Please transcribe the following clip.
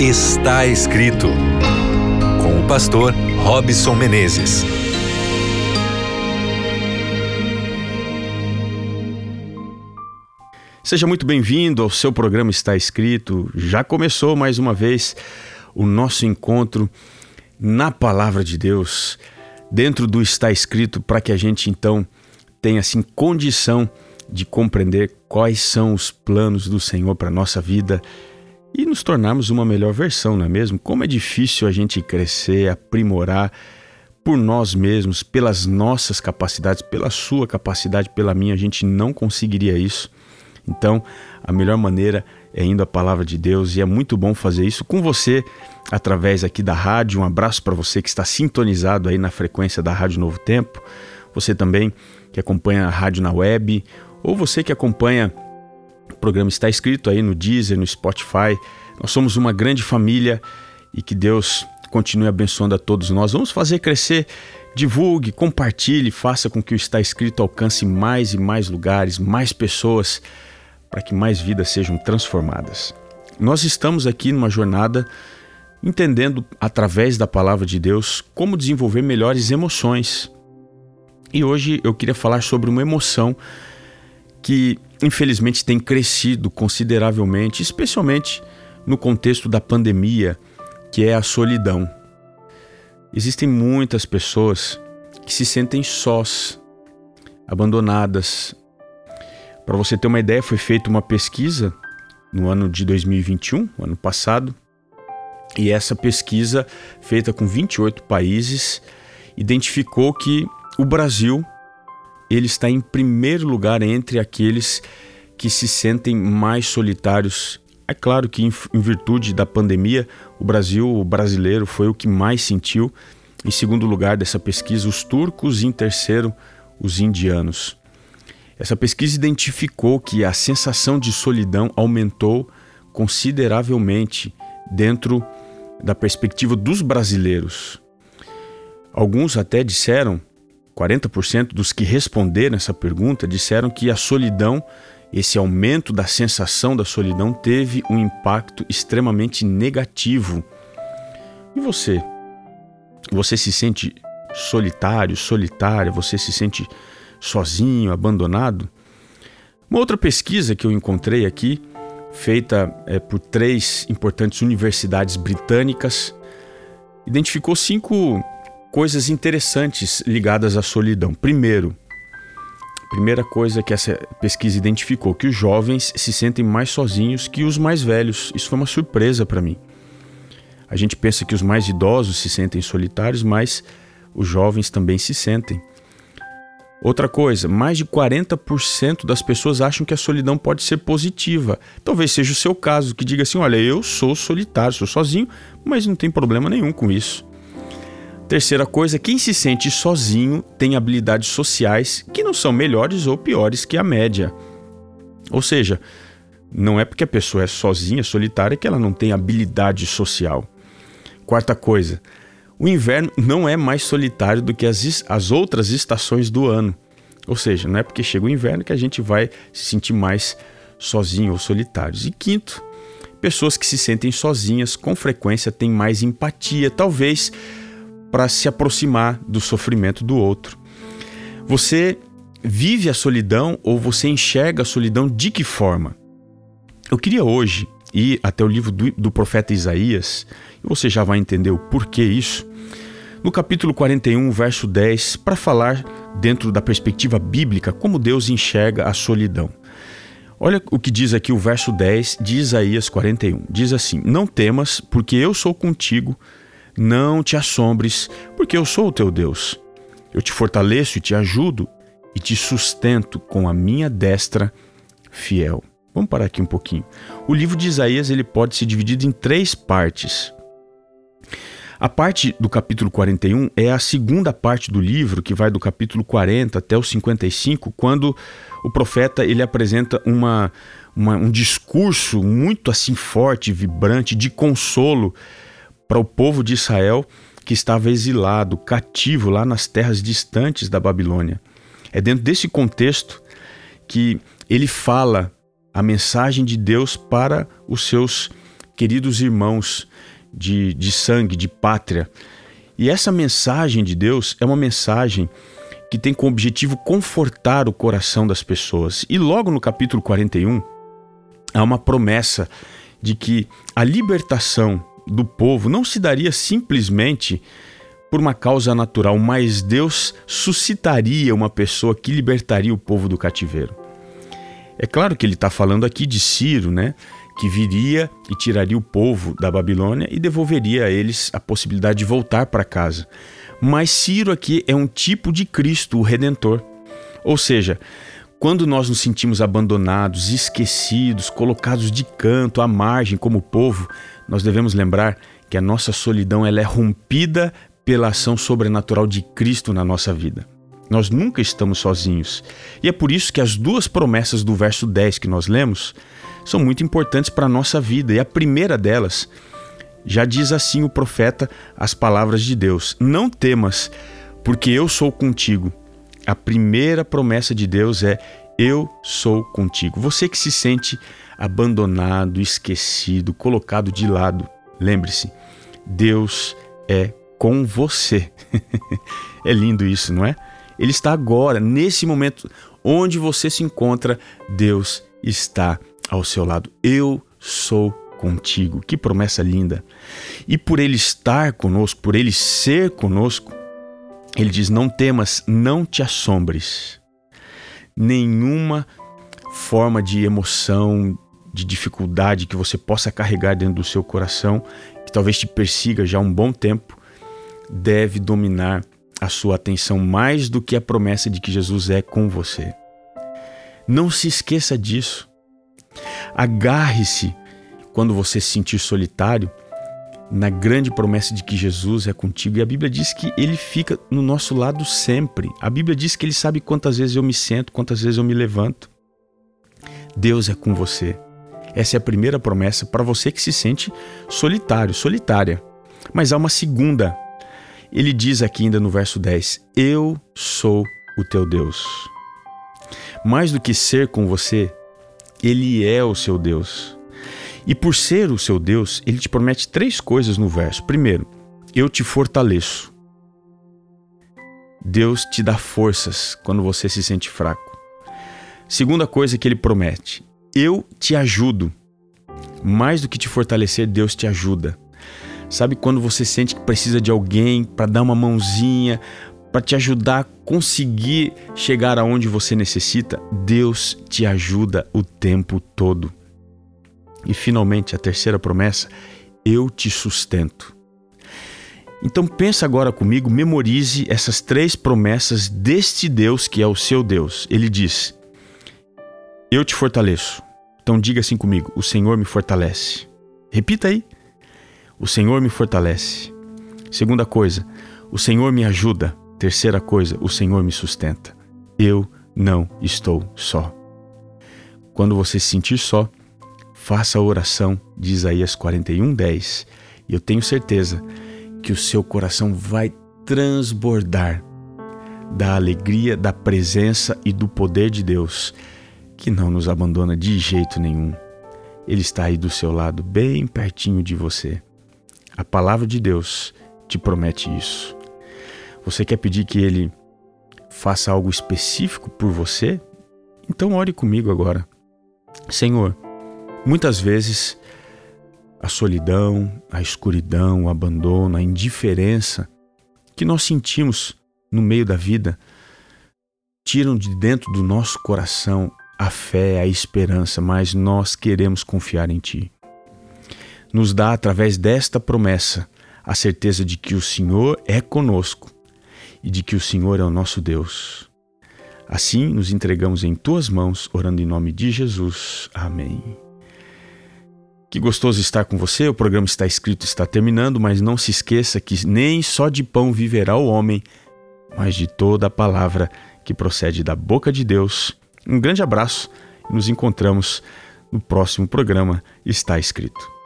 Está escrito com o pastor Robson Menezes. Seja muito bem-vindo ao seu programa Está Escrito. Já começou mais uma vez o nosso encontro na palavra de Deus, dentro do Está Escrito, para que a gente então tenha assim condição de compreender quais são os planos do Senhor para nossa vida e nos tornarmos uma melhor versão, não é mesmo? Como é difícil a gente crescer, aprimorar por nós mesmos, pelas nossas capacidades, pela sua capacidade, pela minha, a gente não conseguiria isso. Então, a melhor maneira é indo à palavra de Deus e é muito bom fazer isso com você através aqui da rádio. Um abraço para você que está sintonizado aí na frequência da Rádio Novo Tempo. Você também que acompanha a rádio na web ou você que acompanha o programa está escrito aí no Deezer, no Spotify. Nós somos uma grande família e que Deus continue abençoando a todos nós. Vamos fazer crescer, divulgue, compartilhe, faça com que o está escrito alcance mais e mais lugares, mais pessoas, para que mais vidas sejam transformadas. Nós estamos aqui numa jornada entendendo através da palavra de Deus como desenvolver melhores emoções. E hoje eu queria falar sobre uma emoção que infelizmente tem crescido consideravelmente, especialmente no contexto da pandemia, que é a solidão. Existem muitas pessoas que se sentem sós, abandonadas. Para você ter uma ideia, foi feita uma pesquisa no ano de 2021, ano passado, e essa pesquisa, feita com 28 países, identificou que o Brasil ele está em primeiro lugar entre aqueles que se sentem mais solitários. É claro que, em, virtude da pandemia, o Brasil, o brasileiro, foi o que mais sentiu. Em segundo lugar dessa pesquisa, os turcos, e em terceiro, os indianos. Essa pesquisa identificou que a sensação de solidão aumentou consideravelmente dentro da perspectiva dos brasileiros. Alguns até disseram 40% dos que responderam essa pergunta disseram que a solidão, esse aumento da sensação da solidão, teve um impacto extremamente negativo. E você? Você se sente solitário, solitária? Você se sente sozinho, abandonado? Uma outra pesquisa que eu encontrei aqui, feita é, por três importantes universidades britânicas, identificou cinco coisas interessantes ligadas à solidão. Primeiro, primeira coisa que essa pesquisa identificou, que os jovens se sentem mais sozinhos que os mais velhos. Isso foi uma surpresa para mim. A gente pensa que os mais idosos se sentem solitários, mas os jovens também se sentem. Outra coisa, mais de 40% das pessoas acham que a solidão pode ser positiva. Talvez seja o seu caso, que diga assim: olha, eu sou solitário, sou sozinho, mas não tem problema nenhum com isso. Terceira coisa, quem se sente sozinho tem habilidades sociais que não são melhores ou piores que a média. Ou seja, não é porque a pessoa é sozinha, solitária, que ela não tem habilidade social. Quarta coisa, o inverno não é mais solitário do que as, as outras estações do ano. Ou seja, não é porque chega o inverno que a gente vai se sentir mais sozinho ou solitários. E quinto, pessoas que se sentem sozinhas com frequência têm mais empatia, talvez para se aproximar do sofrimento do outro. Você vive a solidão ou você enxerga a solidão de que forma? Eu queria hoje ir até o livro do, do profeta Isaías, e você já vai entender o porquê isso. No capítulo 41, verso 10, para falar dentro da perspectiva bíblica como Deus enxerga a solidão. Olha o que diz aqui o verso 10 de Isaías 41. Diz assim: Não temas, porque eu sou contigo não te assombres, porque eu sou o teu Deus. Eu te fortaleço e te ajudo e te sustento com a minha destra fiel. Vamos parar aqui um pouquinho. O livro de Isaías ele pode ser dividido em três partes. A parte do capítulo 41 é a segunda parte do livro, que vai do capítulo 40 até o 55, quando o profeta ele apresenta uma, uma um discurso muito assim forte, vibrante, de consolo para o povo de Israel que estava exilado, cativo lá nas terras distantes da Babilônia. É dentro desse contexto que ele fala a mensagem de Deus para os seus queridos irmãos de, de sangue, de pátria. E essa mensagem de Deus é uma mensagem que tem como objetivo confortar o coração das pessoas. E logo no capítulo 41, há uma promessa de que a libertação do povo não se daria simplesmente por uma causa natural, mas Deus suscitaria uma pessoa que libertaria o povo do cativeiro. É claro que ele está falando aqui de Ciro, né? Que viria e tiraria o povo da Babilônia e devolveria a eles a possibilidade de voltar para casa. Mas Ciro aqui é um tipo de Cristo, o Redentor. Ou seja, quando nós nos sentimos abandonados, esquecidos, colocados de canto, à margem como povo, nós devemos lembrar que a nossa solidão ela é rompida pela ação sobrenatural de Cristo na nossa vida. Nós nunca estamos sozinhos. E é por isso que as duas promessas do verso 10 que nós lemos são muito importantes para a nossa vida. E a primeira delas já diz assim o profeta as palavras de Deus: Não temas, porque eu sou contigo. A primeira promessa de Deus é: Eu sou contigo. Você que se sente abandonado, esquecido, colocado de lado, lembre-se, Deus é com você. é lindo isso, não é? Ele está agora, nesse momento onde você se encontra, Deus está ao seu lado. Eu sou contigo. Que promessa linda. E por ele estar conosco, por ele ser conosco, ele diz: Não temas, não te assombres. Nenhuma forma de emoção, de dificuldade que você possa carregar dentro do seu coração, que talvez te persiga já há um bom tempo, deve dominar a sua atenção mais do que a promessa de que Jesus é com você. Não se esqueça disso. Agarre-se quando você se sentir solitário na grande promessa de que Jesus é contigo. E a Bíblia diz que ele fica no nosso lado sempre. A Bíblia diz que ele sabe quantas vezes eu me sento, quantas vezes eu me levanto. Deus é com você. Essa é a primeira promessa para você que se sente solitário, solitária. Mas há uma segunda ele diz aqui ainda no verso 10: Eu sou o teu Deus. Mais do que ser com você, ele é o seu Deus. E por ser o seu Deus, ele te promete três coisas no verso. Primeiro, eu te fortaleço. Deus te dá forças quando você se sente fraco. Segunda coisa que ele promete, eu te ajudo. Mais do que te fortalecer, Deus te ajuda. Sabe quando você sente que precisa de alguém para dar uma mãozinha, para te ajudar a conseguir chegar aonde você necessita? Deus te ajuda o tempo todo. E finalmente, a terceira promessa, eu te sustento. Então pensa agora comigo, memorize essas três promessas deste Deus que é o seu Deus. Ele diz: Eu te fortaleço. Então diga assim comigo: O Senhor me fortalece. Repita aí. O Senhor me fortalece. Segunda coisa, o Senhor me ajuda. Terceira coisa, o Senhor me sustenta. Eu não estou só. Quando você se sentir só, faça a oração de Isaías 41:10, e eu tenho certeza que o seu coração vai transbordar da alegria, da presença e do poder de Deus, que não nos abandona de jeito nenhum. Ele está aí do seu lado, bem pertinho de você. A palavra de Deus te promete isso. Você quer pedir que ele faça algo específico por você? Então ore comigo agora. Senhor, muitas vezes a solidão, a escuridão, o abandono, a indiferença que nós sentimos no meio da vida tiram de dentro do nosso coração a fé, a esperança, mas nós queremos confiar em Ti nos dá, através desta promessa, a certeza de que o Senhor é conosco e de que o Senhor é o nosso Deus. Assim, nos entregamos em tuas mãos, orando em nome de Jesus. Amém. Que gostoso estar com você. O programa está escrito, está terminando, mas não se esqueça que nem só de pão viverá o homem, mas de toda a palavra que procede da boca de Deus. Um grande abraço e nos encontramos no próximo programa Está Escrito.